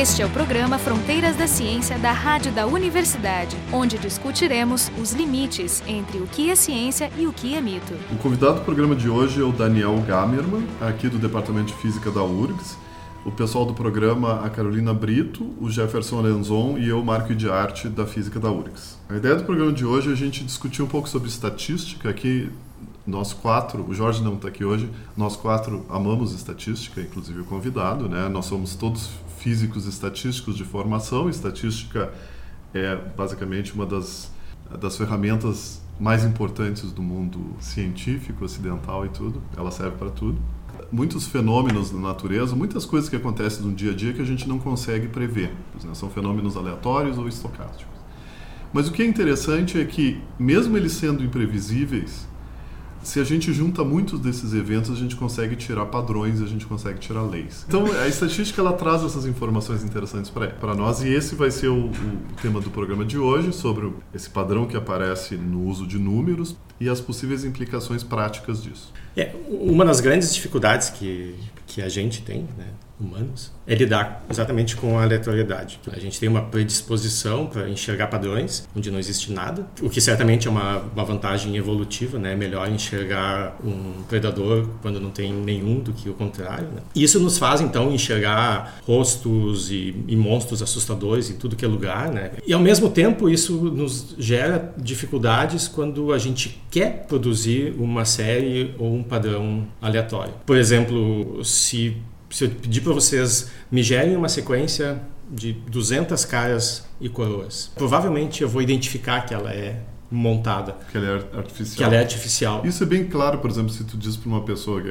Este é o programa Fronteiras da Ciência da Rádio da Universidade, onde discutiremos os limites entre o que é ciência e o que é mito. O convidado do programa de hoje é o Daniel Gamerman, aqui do Departamento de Física da URGS. O pessoal do programa, a Carolina Brito, o Jefferson Alenzon e eu, Marco de Arte, da Física da URGS. A ideia do programa de hoje é a gente discutir um pouco sobre estatística. Aqui, nós quatro, o Jorge não está aqui hoje, nós quatro amamos estatística, inclusive o convidado, né? Nós somos todos físicos estatísticos de formação. Estatística é basicamente uma das, das ferramentas mais importantes do mundo científico, ocidental e tudo. Ela serve para tudo muitos fenômenos da natureza, muitas coisas que acontecem no dia a dia que a gente não consegue prever. Né? São fenômenos aleatórios ou estocásticos. Mas o que é interessante é que, mesmo eles sendo imprevisíveis, se a gente junta muitos desses eventos, a gente consegue tirar padrões, a gente consegue tirar leis. Então, a estatística ela traz essas informações interessantes para nós e esse vai ser o, o, tema do programa de hoje, sobre esse padrão que aparece no uso de números e as possíveis implicações práticas disso. É, uma das grandes dificuldades que, que a gente tem, né, humanos, é lidar exatamente com a aleatoriedade. A gente tem uma predisposição para enxergar padrões onde não existe nada, o que certamente é uma, uma vantagem evolutiva, né? É melhor enxergar um predador quando não tem nenhum do que o contrário. Né? Isso nos faz então enxergar rostos e, e monstros assustadores em tudo que é lugar, né? E ao mesmo tempo isso nos gera dificuldades quando a gente quer produzir uma série ou um padrão aleatório. Por exemplo, se se eu pedir para vocês me gerem uma sequência de 200 caras e coroas, provavelmente eu vou identificar que ela é montada. Que ela é artificial. Que ela é artificial. Isso é bem claro, por exemplo, se tu diz para uma pessoa,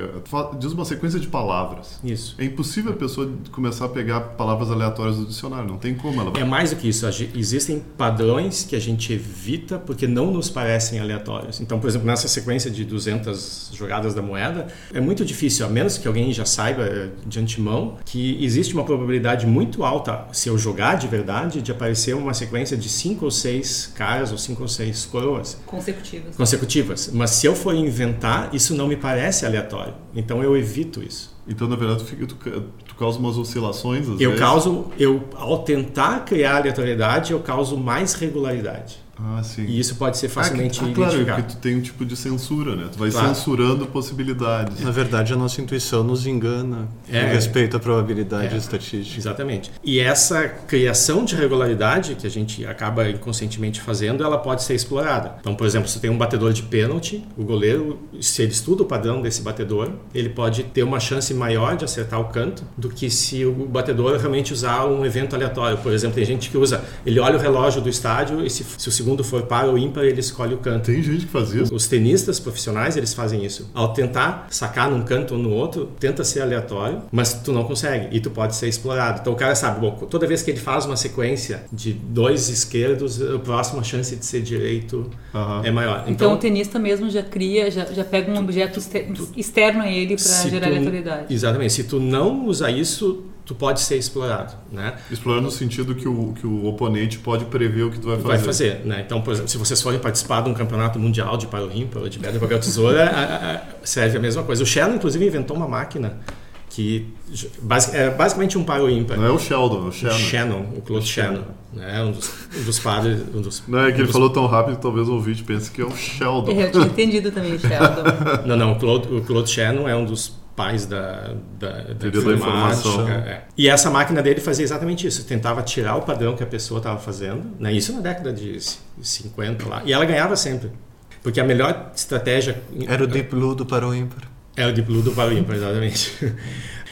diz uma sequência de palavras. Isso. É impossível a pessoa começar a pegar palavras aleatórias do dicionário, não tem como ela. É mais do que isso, existem padrões que a gente evita porque não nos parecem aleatórios. Então, por exemplo, nessa sequência de 200 jogadas da moeda, é muito difícil, a menos que alguém já saiba eh, de antemão, que existe uma probabilidade muito alta, se eu jogar de verdade, de aparecer uma sequência de 5 ou 6 caras ou 5 ou 6 coroas. Consecutivas. Consecutivas. Mas se eu for inventar, isso não me parece aleatório. Então eu evito isso. Então, na verdade, tu, tu, tu causa umas oscilações, às Eu vezes. causo, eu, ao tentar criar aleatoriedade, eu causo mais regularidade. Ah, sim. E isso pode ser facilmente ah, que, ah, claro, identificado. porque tu tem um tipo de censura, né? Tu vai Claro. censurando possibilidades. Na verdade, a nossa intuição nos engana É. com respeito à probabilidade É. estatística. Exatamente. E essa criação de regularidade que a gente acaba inconscientemente fazendo, ela pode ser explorada. Então, por exemplo, se tem um batedor de pênalti, o goleiro, se ele estuda o padrão desse batedor, ele pode ter uma chance maior de acertar o canto do que se o batedor realmente usar um evento aleatório. Por exemplo, tem gente que usa, ele olha o relógio do estádio e se, se o segundo for par ou ímpar, ele escolhe o canto. Tem gente que faz isso. Os tenistas profissionais, eles fazem isso. Ao tentar sacar num canto ou no outro, tenta ser aleatório, mas tu não consegue e tu pode ser explorado. Então o cara sabe, bom, toda vez que ele faz uma sequência de dois esquerdos, a próxima chance de ser direito Aham. é maior. Então, Então, o tenista mesmo já cria, já, já pega um objeto exter- externo a ele para gerar tu- aleatoriedade. Exatamente. Se tu não usar isso, tu pode ser explorado, né? Explorar no sentido que o, que o oponente pode prever o que tu vai fazer. Vai fazer, né? Então, por exemplo, se vocês forem participar de um campeonato mundial de paro ímpar ou de pedra papel tesoura, a- a- serve a mesma coisa. O Shannon, inclusive, inventou uma máquina que é basicamente um paro ímpar. Não é o Sheldon, é o O Shannon. Shannon, o Claude Shannon, né? Um dos, um dos padres, um dos, Não, é que um ele dos- falou tão rápido que talvez o ouvinte pense que é o Sheldon. Eu tinha entendido também, Sheldon. Não, não, o Claude, o Claude Shannon é um dos pais da, da, da é. E essa máquina dele fazia exatamente isso, tentava tirar o padrão que a pessoa estava fazendo, né? isso na década de 50 lá, e ela ganhava sempre. Porque a melhor estratégia... Era o Deep Blue do Paro Ímpar. É o Deep Blue do Paro Ímpar, exatamente.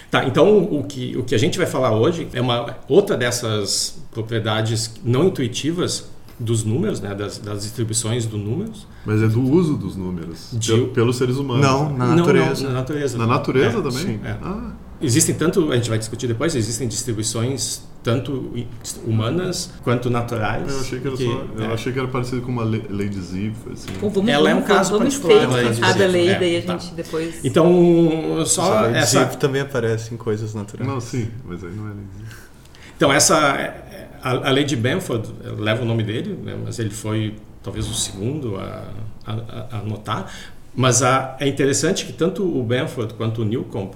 Tá, então o que, o que a gente vai falar hoje é uma outra dessas propriedades não intuitivas dos números, né, das, das distribuições dos números. Mas é do uso dos números. De- Pelo- pelos seres humanos. Não, né? na Não, natureza. não, na natureza. Na natureza É, também? sim. É. Ah, Existem tanto, a gente vai discutir depois, existem distribuições tanto humanas quanto naturais. eu achei que era que, só. Eu é, achei que era parecido com uma le- lei de Zipf, assim. Pô, vamos, Ela é um vamos, caso vamos particular, cada dizer, lei, é, daí a tá. gente depois... Então, só essa, Zip também aparece em coisas naturais. Não, sim, mas aí não é lei de Zipf. Então essa a, a lei de Benford leva o nome dele, né, mas ele foi talvez o segundo a, a, a anotar. Mas a, é interessante que tanto o Benford quanto o Newcomb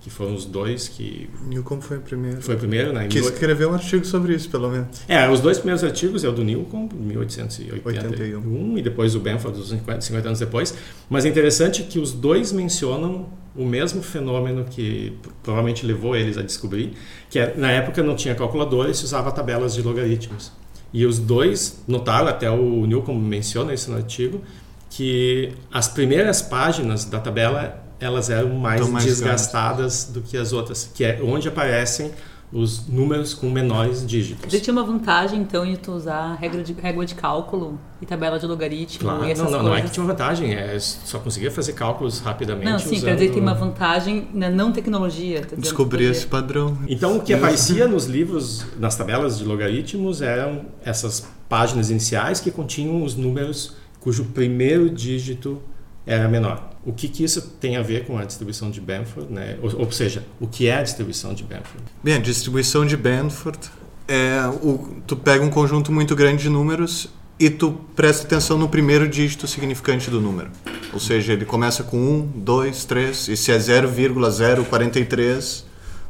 que foram os dois que Newcomb foi o primeiro. foi o primeiro, né? em Que escreveu um artigo sobre isso, pelo menos. É, os dois primeiros artigos é o do Newcomb, de 1881, 81. e depois o Benford, uns 50, 50 anos depois. Mas é interessante que os dois mencionam o mesmo fenômeno que provavelmente levou eles a descobrir, que é, na época não tinha calculadora e se usava tabelas de logaritmos. E os dois notaram, até o Newcomb menciona isso no artigo, que as primeiras páginas da tabela elas eram mais, mais desgastadas do que as outras, que é onde aparecem os números com menores dígitos. Você tinha uma vantagem, então, em tu usar regra de, régua de cálculo e tabela de logaritmo Claro, e essas não, não, coisas? não é que tinha uma vantagem, é só conseguia fazer cálculos rapidamente. Não, sim, usando... quer dizer que tem uma vantagem na não tecnologia. tá dizendo Descobri que esse padrão. Então, o que aparecia nos livros, nas tabelas de logaritmos, eram essas páginas iniciais que continham os números cujo primeiro dígito era menor. O que, que isso tem a ver com a distribuição de Benford? Né? Ou, ou seja, o que é a distribuição de Benford? Bem, a distribuição de Benford é o, tu pega um conjunto muito grande de números e tu presta atenção no primeiro dígito significante do número. Ou seja, ele começa com 1, 2, 3 e se é 0,043,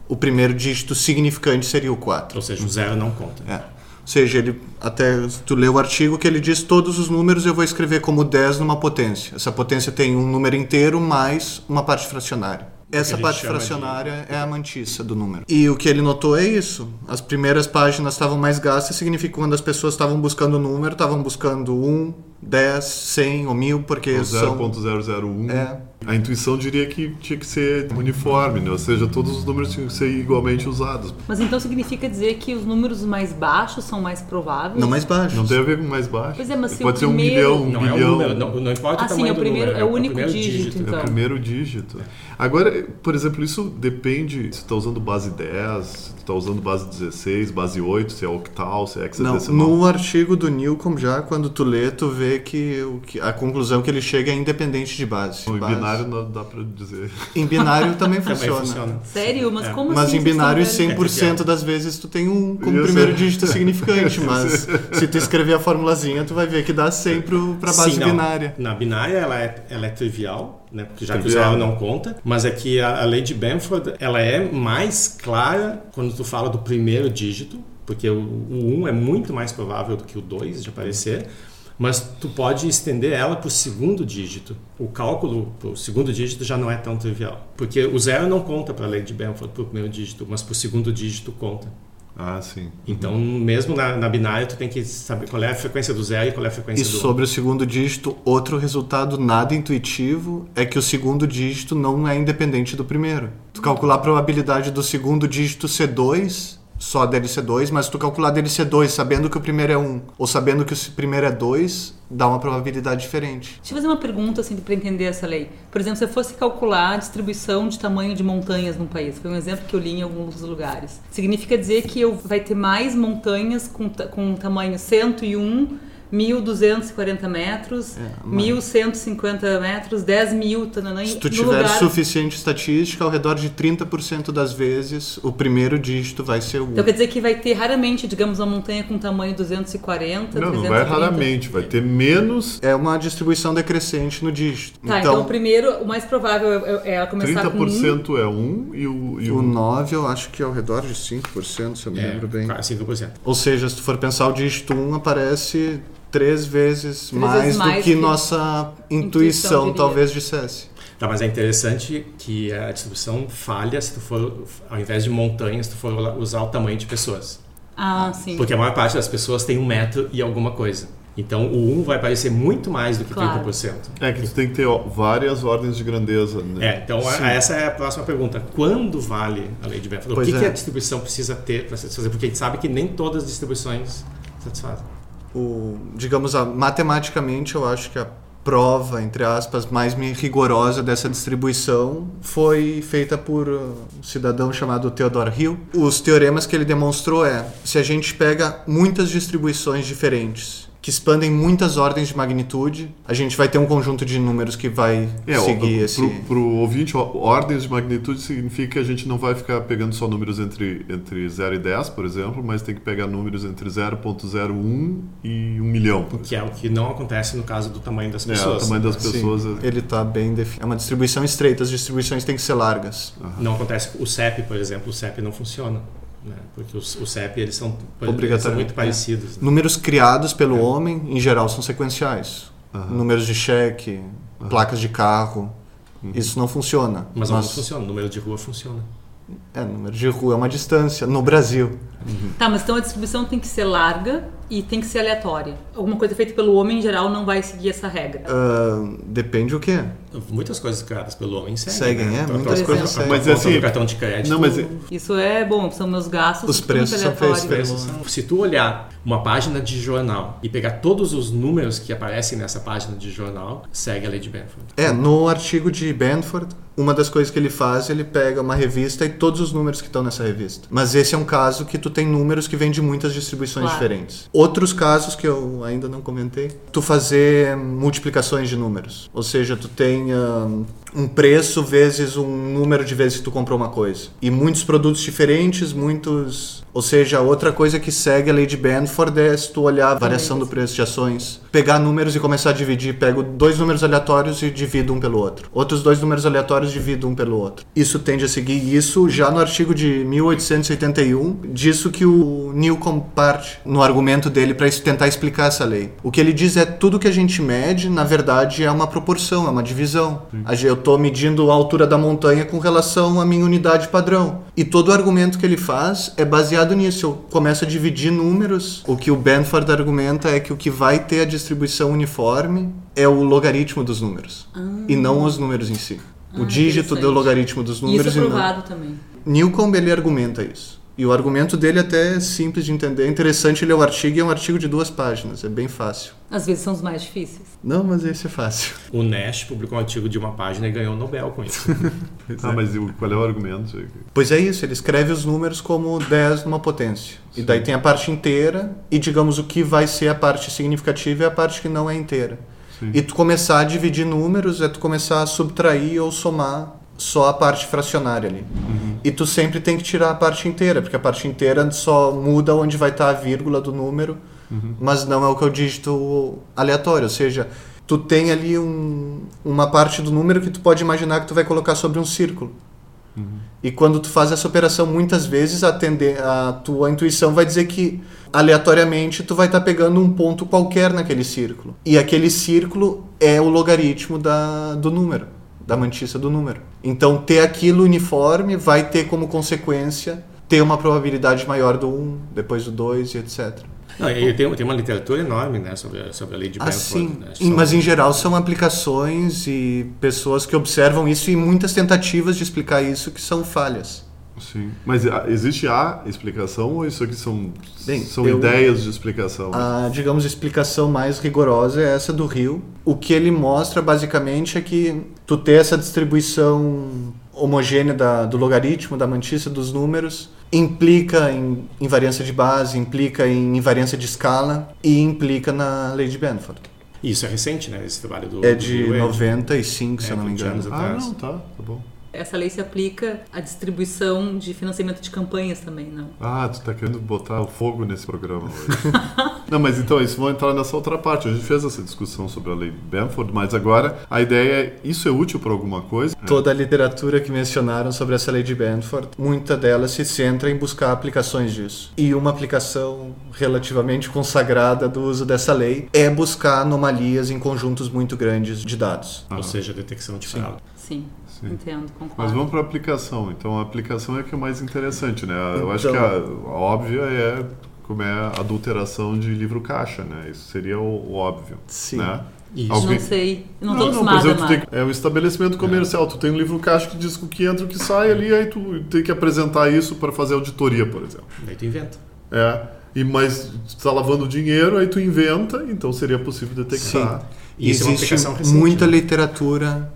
o primeiro dígito significante seria o 4. Ou seja, o zero não conta. É. Ou seja, ele até tu lê o artigo que ele diz todos os números eu vou escrever como 10 numa potência. Essa potência tem um número inteiro mais uma parte fracionária. Essa parte chama de- fracionária é a mantiça do número. E o que ele notou é isso. As primeiras páginas estavam mais gastas, significa que quando as pessoas estavam buscando o número, estavam buscando 1, 10, 100 ou 1000, porque O são... 0.001. É. A intuição diria que tinha que ser uniforme, né? ou seja, todos os números tinham que ser igualmente usados. Mas então significa dizer que os números mais baixos são mais prováveis? Não mais baixos. Não tem a ver com mais baixo. Pois é, mas se Pode o ser um primeiro- milhão, um Não é bilhão. o número, não, não importa Ah, o sim, tamanho é o do primeiro- número, é o único primeiro dígito, É então. o primeiro dígito. Agora, por exemplo, isso depende se está usando base 10, se está usando base 16, base 8, se é octal, se é Não, hexadecimal. no artigo do Newcomb já, quando tu lê, tu vê que, o a conclusão que ele chega é independente de base. Em Base- binário não dá para dizer. Em binário também Também funciona. funciona. Sério? Mas É. como Mas assim? em vocês binário, estão vendo? 100% das vezes tu tem um como Isso. primeiro dígito significante, mas se tu escrever a formulazinha, tu vai ver que dá 100 pro, pra base Sim, binária. Na binária ela é, ela é trivial, né? Porque já que o zero não conta, mas é que a, a lei de Benford ela é mais clara quando tu fala do primeiro dígito, porque o, o 1 é muito mais provável do que o 2 de aparecer. Mas tu pode estender ela para o segundo dígito. O cálculo para o segundo dígito já não é tão trivial. Porque o zero não conta para a lei de Benford para o primeiro dígito, mas para o segundo dígito conta. Ah, sim. Então, mesmo na, na binária, tu tem que saber qual é a frequência do zero e qual é a frequência E do um. sobre o segundo dígito, outro resultado nada intuitivo é que o segundo dígito não é independente do primeiro. Tu calcular a probabilidade do segundo dígito ser 2, só ser 2, mas tu calcular ser 2 sabendo que o primeiro é 1, um, ou sabendo que o primeiro é 2, dá uma probabilidade diferente. Deixa eu fazer uma pergunta assim para entender essa lei. Por exemplo, se eu fosse calcular a distribuição de tamanho de montanhas num país, foi um exemplo que eu li em alguns lugares. Significa dizer que eu vai ter mais montanhas com, com tamanho 101, 1.240 metros, É, mas- 1.150 metros, 10 mil, tananã, Se tu tiver lugar... suficiente estatística, ao redor de 30% das vezes, o primeiro dígito vai ser o 1. Então quer dizer que vai ter raramente, digamos, uma montanha com tamanho 240, Não, não 330. vai raramente, vai ter menos É uma distribuição decrescente no dígito. Tá, então, o primeiro, o mais provável é, é ela começar com 1. 30% é 1 e o, e o o 9 eu acho que é ao redor de 5%, se eu me É, lembro bem. quase 5%. Ou seja, se tu for pensar o dígito 1 aparece três vezes, Três mais, vezes mais do que, que nossa intuição intuição talvez dissesse. Tá, mas é interessante que a distribuição falha se tu for, ao invés de montanhas, tu for usar o tamanho de pessoas. Ah, sim. Porque a maior parte das pessoas tem um metro e alguma coisa. Então o 1 vai aparecer muito mais do que Claro. 30%. É que tu tem que ter ó, várias ordens de grandeza. Né? É, então a- essa é a próxima pergunta. Quando vale a lei de Benford? O que, que é. a distribuição precisa ter para satisfazer? Porque a gente sabe que nem todas as distribuições satisfazem. O, digamos, a, matematicamente eu acho que a prova, entre aspas, mais rigorosa dessa distribuição foi feita por uh, um cidadão chamado Theodore Hill. Os teoremas que ele demonstrou é, se a gente pega muitas distribuições diferentes que expandem muitas ordens de magnitude, a gente vai ter um conjunto de números que vai É, seguir o, esse. pro, pro ouvinte, ordens de magnitude significa que a gente não vai ficar pegando só números entre, entre 0 e 10, por exemplo, mas tem que pegar números entre 0.01 e 1 milhão. Que é o que não acontece no caso do tamanho das É, o pessoas. tamanho das Sim, pessoas. é- ele está bem definido. É uma distribuição estreita, as distribuições têm que ser largas. Não acontece o CEP, por exemplo, o CEP não funciona. Né? Porque os, o CEP eles são, eles são muito é. parecidos. né? Números criados pelo homem, em geral, são sequenciais. Aham. Números de cheque, placas de carro. Isso não funciona. Mas alguns funcionam, o número de rua funciona. É, número de rua é uma distância. No Brasil. Tá, mas então a distribuição tem que ser larga e tem que ser aleatória. Alguma coisa feita pelo homem, em geral, não vai seguir essa regra. Ah, depende o quê? Muitas coisas criadas pelo homem seguem. Seguem, né? é, Então, muitas coisas seguem. Mas, conta assim, do cartão de crédito. Não, mas Isso é bom, são meus gastos. Os preços são feitos pelo- Preços são- Se tu olhar uma página de jornal e pegar todos os números que aparecem nessa página de jornal, segue a lei de Benford. É, no artigo de Benford, uma das coisas que ele faz, ele pega uma revista e todos os números que estão nessa revista. Mas esse é um caso que tu tem números que vêm de muitas distribuições Claro. diferentes. Outros casos que eu ainda não comentei, tu fazer multiplicações de números. Ou seja, tu tem ah, um preço vezes um número de vezes que tu comprou uma coisa. E muitos produtos diferentes, muitos... Ou seja, outra coisa que segue a lei de Benford é se tu olhar a variação do preço de ações, pegar números e começar a dividir. Pego dois números aleatórios e divido um pelo outro. Outros dois números aleatórios divido um pelo outro. Isso tende a seguir isso já no artigo de 1881, disso que o Newcomb parte no argumento dele para tentar explicar essa lei. O que ele diz é tudo que a gente mede, na verdade, é uma proporção, é uma divisão. Gente- Eu estou medindo a altura da montanha com relação à minha unidade padrão. E todo o argumento que ele faz é baseado nisso. Eu começo a dividir números. O que o Benford argumenta é que o que vai ter a distribuição uniforme é o logaritmo dos números. E não os números em si. O Ah, dígito do logaritmo dos números isso é e não. provado também. Newcomb ele argumenta isso. E o argumento dele até é simples de entender. É interessante ler o artigo e é um artigo de duas páginas. É bem fácil. Às vezes são os mais difíceis. Não, mas esse é fácil. O Nash publicou um artigo de uma página e ganhou o Nobel com isso. Ah, mas qual é o argumento? Pois é isso, ele escreve os números como 10 numa potência. E daí tem a parte inteira e digamos o que vai ser a parte significativa é a parte que não é inteira. Sim. E tu começar a dividir números é tu começar a subtrair ou somar só a parte fracionária ali. E tu sempre tem que tirar a parte inteira, porque a parte inteira só muda onde vai estar a vírgula do número, mas não é o que é o dígito aleatório, ou seja, tu tem ali um, uma parte do número que tu pode imaginar que tu vai colocar sobre um círculo. E quando tu faz essa operação, muitas vezes a, a tua intuição vai dizer que aleatoriamente tu vai estar pegando um ponto qualquer naquele círculo. E aquele círculo é o logaritmo da, do número, da mantiça do número. Então ter aquilo uniforme vai ter como consequência ter uma probabilidade maior do 1, depois do 2 e etc. Não, e tem, tem uma literatura enorme né, sobre, a, sobre a lei de Benford. Assim, né? São- mas em geral são aplicações e pessoas que observam isso e muitas tentativas de explicar isso que são falhas. Sim. Mas ah, existe a explicação ou isso aqui são, Bem, são eu- ideias de explicação? A, digamos, explicação mais rigorosa é essa do Rio. O que ele mostra basicamente é que tu ter essa distribuição homogênea da- do logaritmo, da mantiça dos números, implica em invariância de base, implica em invariância de escala e implica na lei de Benford. Isso é recente, né? Esse trabalho do. É do de Will, 95, se É, eu não me 20 engano. anos ah, não, tá, tá bom. Essa lei se aplica à distribuição de financiamento de campanhas também, não? Ah, tu tá querendo botar fogo nesse programa hoje. não, mas então, isso vão entrar nessa outra parte. A gente fez essa discussão sobre a lei Benford, mas agora a ideia é, isso é útil para alguma coisa? Toda a literatura que mencionaram sobre essa lei de Benford, muita delas se centra em buscar aplicações disso. E uma aplicação relativamente consagrada do uso dessa lei é buscar anomalias em conjuntos muito grandes de dados. Ou seja, detecção de fraude. Sim, Sim. entendo, concordo. Mas vamos para a aplicação. Então, a aplicação é que é mais interessante, né? Eu acho que Então- a, a óbvia é como é a adulteração de livro caixa, né? Isso seria o, o óbvio, Sim. né? Isso. Alguém- Não sei, não tô por acostumada, exemplo, tu tem é um estabelecimento comercial. Tu tem um livro caixa que diz o que entra e o que sai ali, aí tu tem que apresentar isso para fazer auditoria, por exemplo. Daí tu inventa. É. E mas tu tá lavando dinheiro, aí tu inventa, então seria possível detectar. E isso é uma Existe aplicação recente. muita né? literatura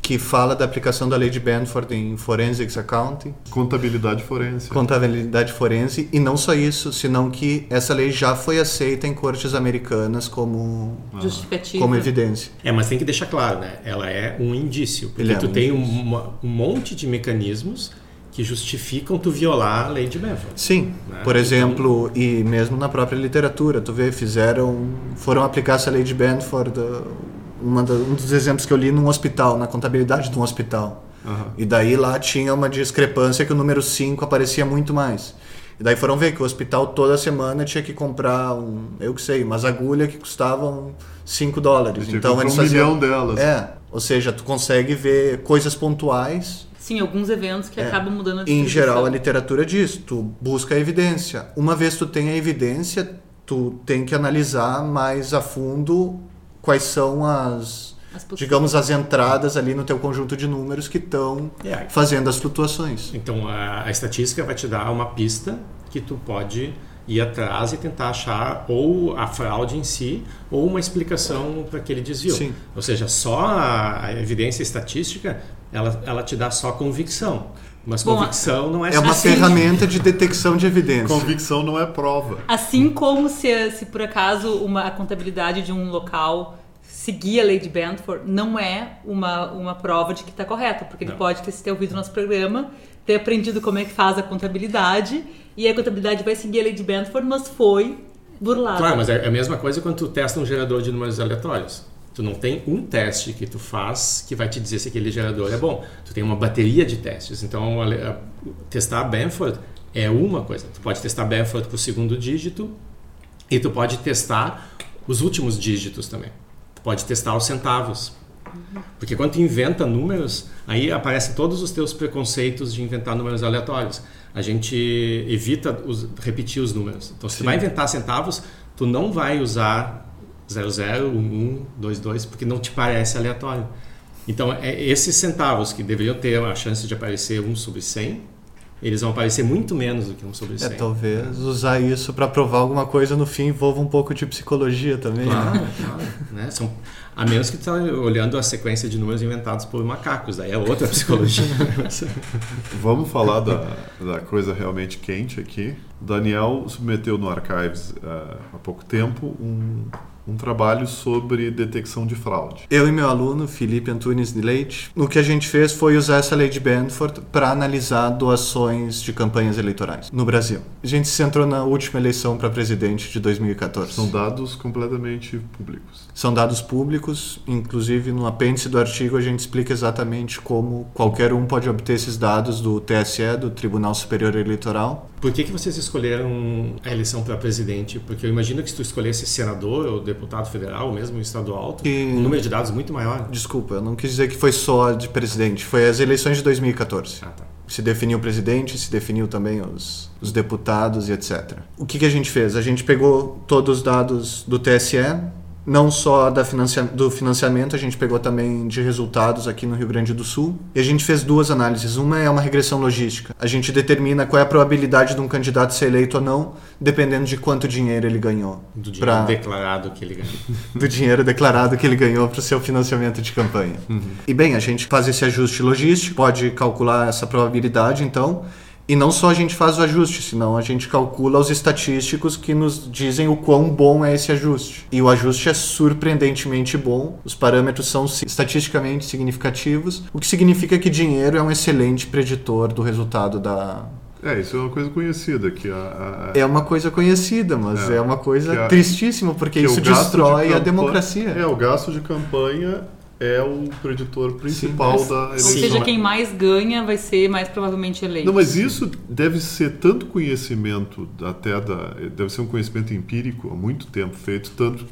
que fala da aplicação da lei de Benford em Forensics Accounting, Contabilidade forense. contabilidade forense, e não só isso, senão que essa lei já foi aceita em cortes americanas como, Justificativa. como evidência. É, mas tem que deixar claro, né? Ela é um indício. Porque é tu um tem uma- um monte de mecanismos que justificam tu violar a lei de Benford. Sim, Né? por Então- exemplo, e mesmo na própria literatura, tu vê, fizeram, foram aplicar essa lei de Benford, uh, da- um dos exemplos que eu li num hospital, na contabilidade de um hospital. Aham. E daí lá tinha uma discrepância que o número 5 aparecia muito mais. E daí foram ver que o hospital toda semana tinha que comprar um, eu que sei, umas agulhas que custavam 5 dólares. Então eles um faziam milhão delas. É, ou seja, tu consegue ver coisas pontuais Sim, alguns eventos que É. acabam mudando a em geral, a literatura diz, tu busca a evidência. Uma vez tu tem a evidência, tu tem que analisar mais a fundo quais são as, As digamos, as entradas ali no teu conjunto de números que estão É. fazendo as flutuações. Então a, a estatística vai te dar uma pista que tu pode ir atrás e tentar achar ou a fraude em si ou uma explicação para aquele desvio. Sim. Ou seja, só a, a evidência estatística ela, ela te dá só convicção. Mas Bom, convicção não é, É uma Assim- ferramenta de detecção de evidência. Convicção não é prova. Assim como se, se por acaso uma, a contabilidade de um local seguir a lei de Benford, não é uma, uma prova de que está correto, porque ele Não. pode ter, ter ouvido nosso programa, ter aprendido como é que faz a contabilidade, e a contabilidade vai seguir a lei de Benford, mas foi burlada. Claro, mas é a mesma coisa quando tu testa um gerador de números aleatórios. Tu não tem um teste que tu faz que vai te dizer se aquele gerador é bom. Tu tem uma bateria de testes. Então, ale- a- testar Benford é uma coisa. Tu pode testar Benford para o segundo dígito e tu pode testar os últimos dígitos também. Tu pode testar os centavos. Porque quando tu inventa números, aí aparecem todos os teus preconceitos de inventar números aleatórios. A gente evita os- repetir os números. Então, se tu vai inventar centavos, tu não vai usar 00, 11, 22, porque não te parece aleatório. Então, é esses centavos que deveriam ter a chance de aparecer 1 sobre 100, eles vão aparecer muito menos do que 1 sobre 100. É, talvez usar isso para provar alguma coisa no fim envolva um pouco de psicologia também. né? Claro, claro. Né? São, a menos que tu está olhando a sequência de números inventados por macacos, daí é outra psicologia. Vamos falar da, da coisa realmente quente aqui. Daniel submeteu no Archives ah, há pouco tempo um, um trabalho sobre detecção de fraude. Eu e meu aluno, Felipe Antunes de Leite, o que a gente fez foi usar essa lei de Benford para analisar doações de campanhas eleitorais no Brasil. A gente se centrou na última eleição para presidente de 2014. São dados completamente públicos. São dados públicos, inclusive no apêndice do artigo a gente explica exatamente como qualquer um pode obter esses dados do TSE, do Tribunal Superior Eleitoral. Por que, que vocês escolheram a eleição para presidente? Porque eu imagino que se tu escolhesse senador ou deputado federal, ou mesmo estadual, tu, Que- um número de dados muito maior. Desculpa, eu não quis dizer que foi só de presidente, foi as eleições de 2014. Ah, tá. se definiu o presidente, se definiu também os, os deputados e etc. O que, que a gente fez? A gente pegou todos os dados do TSE, não só da financia do financiamento, a gente pegou também de resultados aqui no Rio Grande do Sul. E a gente fez duas análises. Uma é uma regressão logística. A gente determina qual é a probabilidade de um candidato ser eleito ou não, dependendo de quanto dinheiro ele ganhou. Do dinheiro pra- declarado que ele ganhou. do dinheiro declarado que ele ganhou para o seu financiamento de campanha. E bem, a gente faz esse ajuste logístico, pode calcular essa probabilidade, então. E não só a gente faz o ajuste, senão a gente calcula os estatísticos que nos dizem o quão bom é esse ajuste. E o ajuste é surpreendentemente bom, os parâmetros são estatisticamente significativos, o que significa que dinheiro é um excelente preditor do resultado da. É, isso é uma coisa conhecida, que a, a- É uma coisa conhecida, mas É, é, uma coisa a- tristíssima, porque que isso gasto de destrói a democracia. É, o gasto de campanha é o preditor principal Sim. da Ou eleição. seja, quem mais ganha vai ser mais provavelmente eleito. Não, mas isso deve ser tanto conhecimento, até da. Deve ser um conhecimento empírico há muito tempo feito, tanto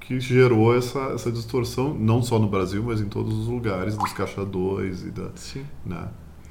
que gerou essa, essa distorção, não só no Brasil, mas em todos os lugares, dos caixadores e da. Sim. Né?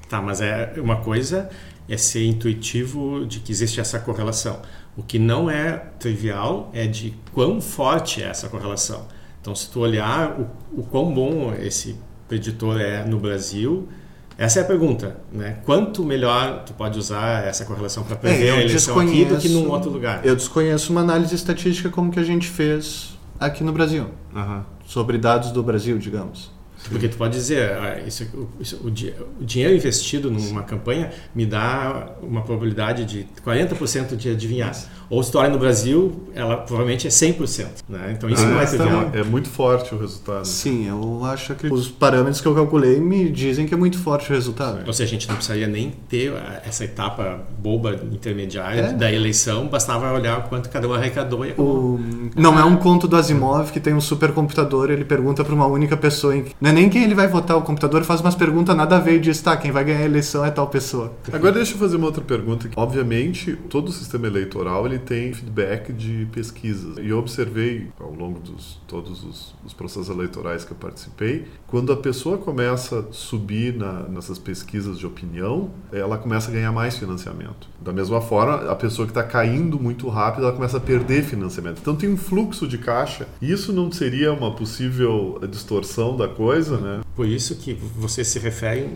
Tá, mas é uma coisa é ser intuitivo de que existe essa correlação. O que não é trivial é de quão forte é essa correlação. Então, se tu olhar o, o quão bom esse preditor é no Brasil, essa é a pergunta, né? Quanto melhor tu pode usar essa correlação para prever É, a eleição aqui do que num outro lugar? Eu desconheço uma análise estatística como que a gente fez aqui no Brasil, Aham. sobre dados do Brasil, digamos. Porque tu pode dizer, ah, isso, isso, o, o, dinheiro investido numa campanha me dá uma probabilidade de 40% de adivinhar. Ou se tu olha no Brasil, ela provavelmente é 100%. Né? Então isso ah, não vai ser é, é muito forte o resultado. Sim, eu acho que os parâmetros que eu calculei me dizem que é muito forte o resultado. Ou seja, a gente não precisaria nem ter essa etapa boba intermediária é. da eleição, bastava olhar quanto cada um arrecadou e o... Não é um conto do Asimov que tem um supercomputador ele pergunta para uma única pessoa. Em... Não é nem quem ele vai votar, o computador faz umas perguntas nada a ver e diz, tá, quem vai ganhar a eleição é tal pessoa. Agora deixa eu fazer uma outra pergunta. Obviamente, todo o sistema eleitoral ele tem feedback de pesquisas. E eu observei ao longo dos todos os, os processos eleitorais que eu participei, quando a pessoa começa a subir na, nessas pesquisas de opinião, ela começa a ganhar mais financiamento. Da mesma forma, a pessoa que está caindo muito rápido, ela começa a perder financiamento. Então tem um fluxo de caixa. Isso não seria uma possível distorção da coisa, né? Por isso que você se refere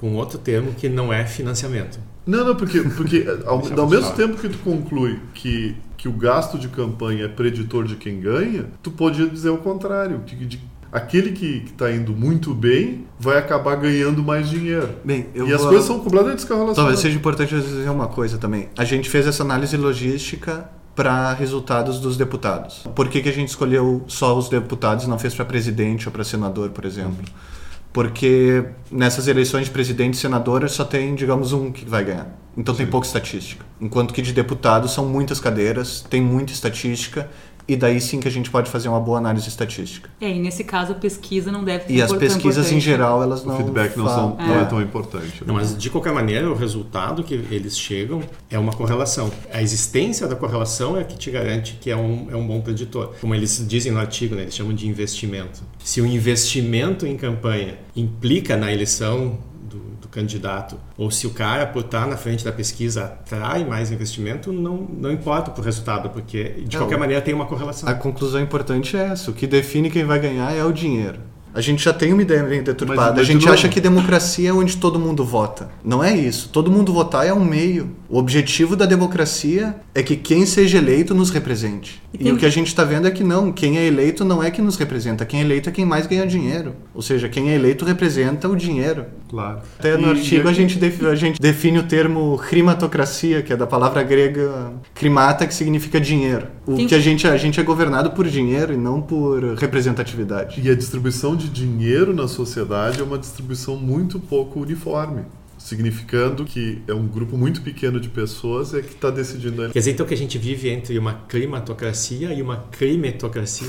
com outro termo que não é financiamento. Não, não, porque, porque ao, ao mesmo tempo que tu conclui que, que o gasto de campanha é preditor de quem ganha, tu pode dizer o contrário, de, de aquele que está indo muito bem vai acabar ganhando mais dinheiro. Bem, e vou... as coisas são completamente descorrelacionadas. Talvez seja importante dizer uma coisa também. A gente fez essa análise logística para resultados dos deputados. Por que, que a gente escolheu só os deputados e não fez para presidente ou para senador, por exemplo? Uhum porque nessas eleições de presidente e senador só tem, digamos, um que vai ganhar. Então Sim. tem pouca estatística. Enquanto que de deputado são muitas cadeiras, tem muita estatística e daí sim que a gente pode fazer uma boa análise estatística. É, e nesse caso a pesquisa não deve ser E as pesquisas em geral, elas não. O feedback não, são, é. não é tão importante. Né? Não, mas de qualquer maneira, o resultado que eles chegam é uma correlação. A existência da correlação é que te garante que é um, é um bom preditor. Como eles dizem no artigo, né, eles chamam de investimento. Se o investimento em campanha implica na eleição do candidato, ou se o cara, por estar na frente da pesquisa, atrai mais investimento, não, não importa o resultado, porque de é, qualquer maneira tem uma correlação. A conclusão importante é essa: o que define quem vai ganhar é o dinheiro. A gente já tem uma ideia bem deturpada. Mas, a gente acha que democracia é onde todo mundo vota. Não é isso. Todo mundo votar é um meio. O objetivo da democracia é que quem seja eleito nos represente. E, tem... e o que a gente está vendo é que não. Quem é eleito não é que nos representa. Quem é eleito é quem mais ganha dinheiro. Ou seja, quem é eleito representa o dinheiro. Claro. Até no e, artigo e... A, gente define, a gente define o termo crimatocracia, que é da palavra grega crimata, que significa dinheiro. O tem... que a gente, a gente é governado por dinheiro e não por representatividade. E a distribuição de dinheiro na sociedade é uma distribuição muito pouco uniforme significando que é um grupo muito pequeno de pessoas é que está decidindo. Quer dizer então que a gente vive entre uma climatocracia e uma crimetocracia?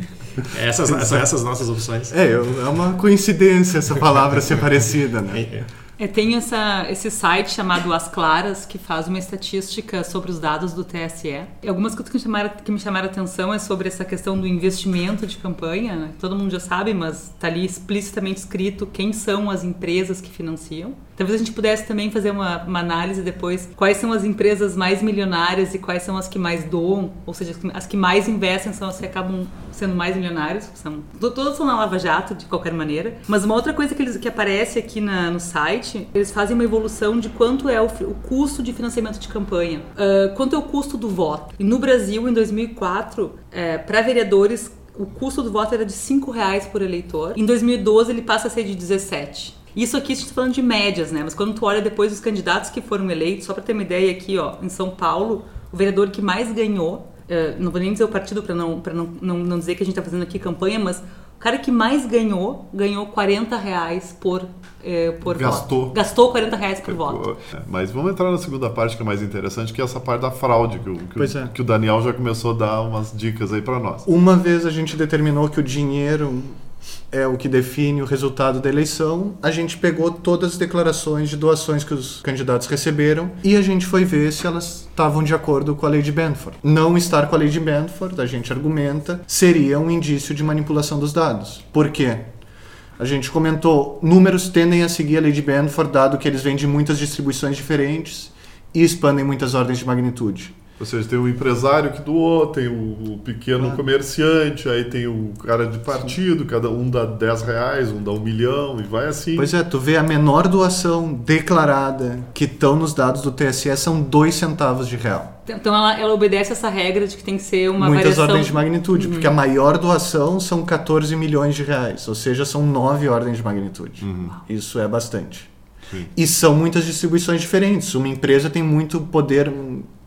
essas são essas nossas opções. É, é uma coincidência essa palavra ser parecida, né? É. É, tem essa, esse site chamado As Claras que faz uma estatística sobre os dados do TSE. E algumas coisas que me, chamaram, que me chamaram atenção é sobre essa questão do investimento de campanha. Né? Todo mundo já sabe, mas está ali explicitamente escrito quem são as empresas que financiam. Talvez a gente pudesse também fazer uma, uma, análise depois quais são as empresas mais milionárias e quais são as que mais doam, ou seja, as que mais investem são as que acabam sendo mais milionários. São, todas são na Lava Jato, de qualquer maneira. Mas uma outra coisa que, eles, que aparece aqui na, no site, eles fazem uma evolução de quanto é o, o custo de financiamento de campanha, uh, quanto é o custo do voto. E no Brasil, em 2004, é, para vereadores, o custo do voto era de 5 reais por eleitor. Em 2012, ele passa a ser de 17. Isso aqui a gente está falando de médias, né? Mas quando tu olha depois os candidatos que foram eleitos, só para ter uma ideia aqui, ó, em São Paulo, o vereador que mais ganhou, uh, não vou nem dizer o partido para não, não, não, não dizer que a gente está fazendo aqui campanha, mas o cara que mais ganhou, ganhou 40 reais por, eh, por Gastou. voto. Gastou 40 reais por voto. É, mas vamos entrar na segunda parte que é mais interessante, que é essa parte da fraude, que o, que, é. que o Daniel já começou a dar umas dicas aí para nós. Uma vez a gente determinou que o dinheiro é o que define o resultado da eleição, a gente pegou todas as declarações de doações que os candidatos receberam e a gente foi ver se elas estavam de acordo com a lei de Benford. Não estar com a lei de Benford, a gente argumenta, seria um indício de manipulação dos dados. Por quê? A gente comentou, números tendem a seguir a lei de Benford, dado que eles vêm de muitas distribuições diferentes e expandem muitas ordens de magnitude. Ou seja, tem o empresário que doou, tem o pequeno ah. comerciante, aí tem o cara de partido, cada um dá 10 reais, um dá um milhão e vai assim. Pois é, tu vê a menor doação declarada que estão nos dados do TSE são 2 centavos de real. Então ela, ela obedece essa regra de que tem que ser uma Muitas variação... ordens de magnitude, porque a maior doação são 14 milhões de reais, ou seja, são nove ordens de magnitude. Isso é bastante. E são muitas distribuições diferentes. Uma empresa tem muito poder,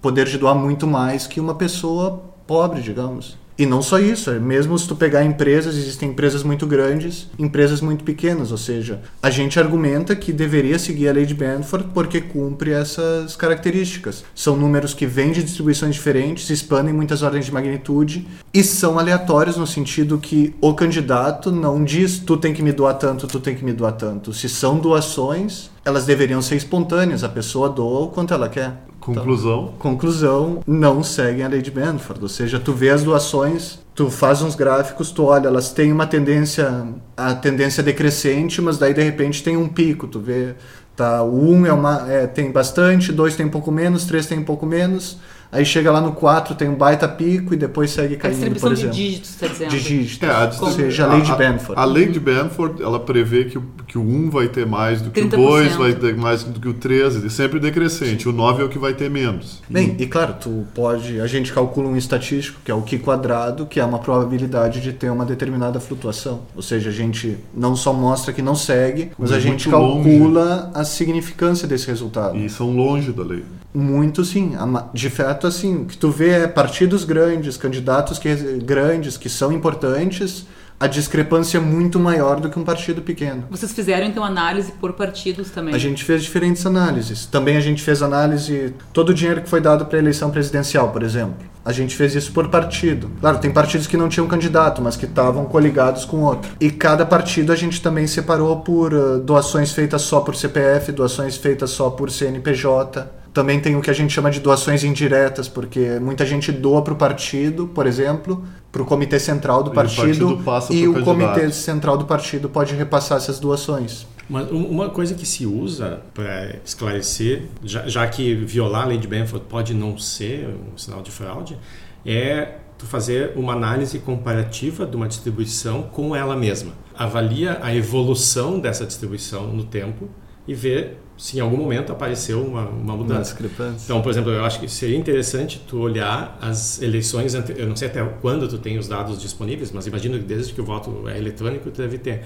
poder de doar muito mais que uma pessoa pobre, digamos. E não só isso, é mesmo se tu pegar empresas, existem empresas muito grandes, empresas muito pequenas, ou seja, a gente argumenta que deveria seguir a lei de Benford porque cumpre essas características. São números que vêm de distribuições diferentes, expandem muitas ordens de magnitude e são aleatórios no sentido que o candidato não diz tu tem que me doar tanto, tu tem que me doar tanto. Se são doações, elas deveriam ser espontâneas, a pessoa doa o quanto ela quer. Conclusão. Conclusão, não seguem a lei de Benford. Ou seja, tu vê as doações, tu faz uns gráficos, tu olha, elas têm uma tendência, a tendência decrescente, mas daí de repente tem um pico, tu vê, tá, o 1 é uma, é, tem bastante, 2 tem um pouco menos, 3 tem um pouco menos, aí chega lá no 4 tem um baita pico e depois segue A caindo, distribuição por de exemplo. dígitos, está dizendo. De dígitos. É, a ou seja, a lei de Benford. A, lei de Benford, ela prevê que o, que o 1 vai ter mais do que o 30%. 2, vai ter mais do que o 3, e sempre decrescente. O 9 é o que vai ter menos. Bem, e claro, tu pode, a gente calcula um estatístico, que é o Q quadrado, que é uma probabilidade de ter uma determinada flutuação. Ou seja, a gente não só mostra que não segue, mas É a gente muito longe. calcula a significância desse resultado. E são longe da lei. Muito sim, de fato assim, o que tu vê é partidos grandes, candidatos que, grandes que são importantes, a discrepância é muito maior do que um partido pequeno. Vocês fizeram então análise por partidos também. A gente fez diferentes análises. Também a gente fez análise todo o dinheiro que foi dado para a eleição presidencial, por exemplo. A gente fez isso por partido. Claro, tem partidos que não tinham candidato, mas que estavam coligados com outro. E cada partido a gente também separou por eh, doações feitas só por CPF, doações feitas só por CNPJ. Também tem o que a gente chama de doações indiretas, porque muita gente doa para o partido, por exemplo, para o comitê central do E o partido, partido passa e o candidato. comitê central do partido pode repassar essas doações. Mas um- uma coisa que se usa para esclarecer, já, já que violar a lei de Benford pode não ser um sinal de fraude, é tu fazer uma análise comparativa de uma distribuição com ela mesma. Avalia a evolução dessa distribuição no tempo e ver se em algum momento apareceu uma, uma Uma mudança. discrepância. Então, por exemplo, eu acho que seria interessante tu olhar as eleições, eu não sei até quando tu tem os dados disponíveis, mas imagino que desde que o voto é eletrônico tu deve ter,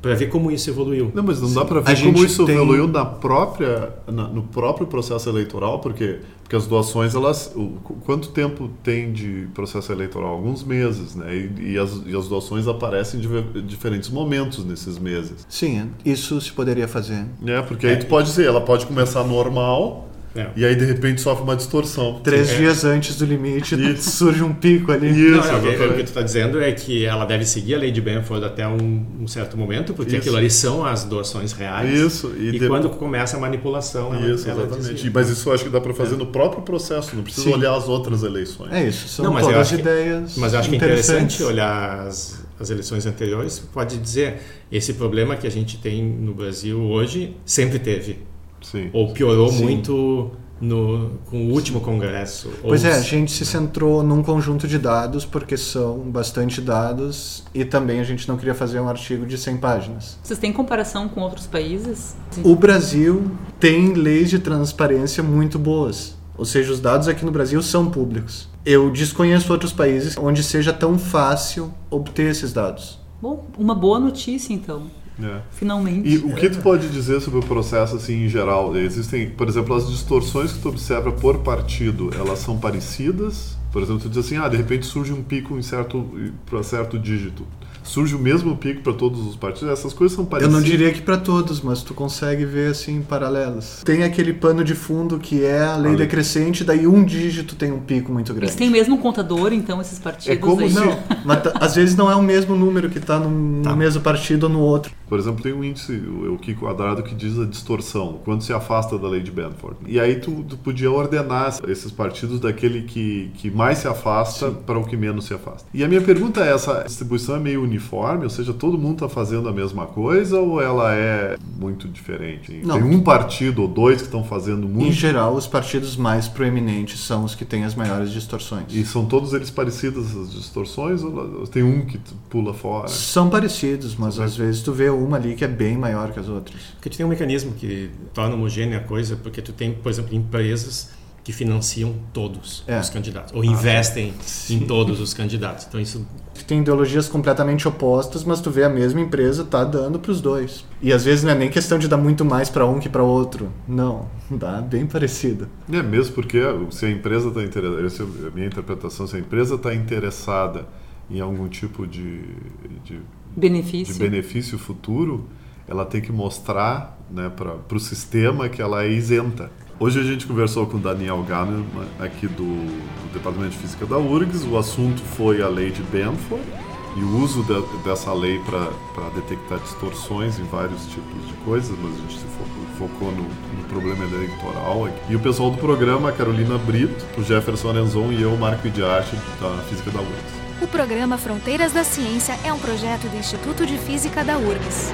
para ver como isso evoluiu. Não, mas não dá para A ver como gente isso tem- evoluiu na própria, na- no próprio processo eleitoral, porque, porque as doações, elas. O, qu- quanto tempo tem de processo eleitoral? Alguns meses, né? E, e as, e as doações aparecem em diferentes momentos nesses meses. Sim, isso se poderia fazer. Né? Porque aí tu pode ser, ela pode começar normal É. e aí de repente sofre uma distorção. Três É. dias antes do limite Isso. surge um pico ali. Isso, Não, é, o que- tu está dizendo é que ela deve seguir a lei de Benford até um, um certo momento, porque Isso. aquilo ali são as doações reais. Isso, e E, de- quando começa a manipulação, ela, Isso, ela exatamente. E- Mas isso eu acho que dá para fazer no próprio processo, não precisa Sim. olhar as outras eleições. É isso, são Não, mas eu todas acho que- ideias Mas eu acho que é interessante olhar as, as eleições anteriores, pode dizer, esse problema que a gente tem no Brasil hoje sempre teve, Sim. ou piorou Sim. muito no, com o último congresso. Pois ou é, a gente se centrou num conjunto de dados, porque são bastante dados, e também a gente não queria fazer um artigo de 100 páginas. Vocês têm comparação com outros países? O Brasil tem leis de transparência muito boas. Ou seja, os dados aqui no Brasil são públicos. Eu desconheço outros países onde seja tão fácil obter esses dados. Bom, uma boa notícia então, É. finalmente. E o que tu pode dizer sobre o processo assim em geral? Existem, por exemplo, as distorções que tu observa por partido, elas são parecidas? Por exemplo, tu diz assim, ah, de repente surge um pico em certo para certo dígito. Surge o mesmo pico para todos os partidos. Essas coisas são Eu parecidas. não diria que para todos, mas tu consegue ver assim paralelos. Tem aquele pano de fundo que é a lei A decrescente, daí um dígito tem um pico muito grande. Eles têm o mesmo contador, então, esses partidos É como aí? se- Não, mas às vezes não é o mesmo número que está no, Tá. no mesmo partido ou no outro. Por exemplo, tem um índice, o o Q quadrado, que diz a distorção, quando se afasta da lei de Benford. E aí tu, tu podia ordenar esses partidos daquele que, que mais se afasta para o que menos se afasta. E a minha pergunta é essa, a distribuição é meio uniforme, ou seja, todo mundo está fazendo a mesma coisa ou ela é muito diferente? Não. Tem um partido ou dois que estão fazendo Em muito geral, os partidos mais proeminentes são os que têm as maiores distorções. e são todos eles parecidos as distorções ou tem um que pula fora? São parecidos, mas às vezes tu vê uma ali que é bem maior que as outras. Porque tu tem um mecanismo que torna homogênea a coisa, porque tu tem, por exemplo, empresas que financiam todos É. os candidatos, ou investem em todos os candidatos. Então isso Tem ideologias completamente opostas, mas tu vê a mesma empresa tá dando para os dois. E às vezes não é nem questão de dar muito mais para um que para outro. Não, dá bem parecido. É mesmo porque se a empresa está interessada, essa é a minha interpretação, se a empresa está interessada em algum tipo de, de, de Benefício. benefício futuro, ela tem que mostrar né, para o sistema que ela é isenta. Hoje a gente conversou com Daniel Gamerman, aqui do, do Departamento de Física da URGS. O assunto foi a lei de Benford e o uso de- dessa lei para detectar distorções em vários tipos de coisas, mas a gente se fo- focou no, no problema eleitoral. aqui. E o pessoal do programa, a Carolina Brito, o Jefferson Arenzon e eu, Marco Idiarte, da Física da URGS. O programa Fronteiras da Ciência é um projeto do Instituto de Física da URGS.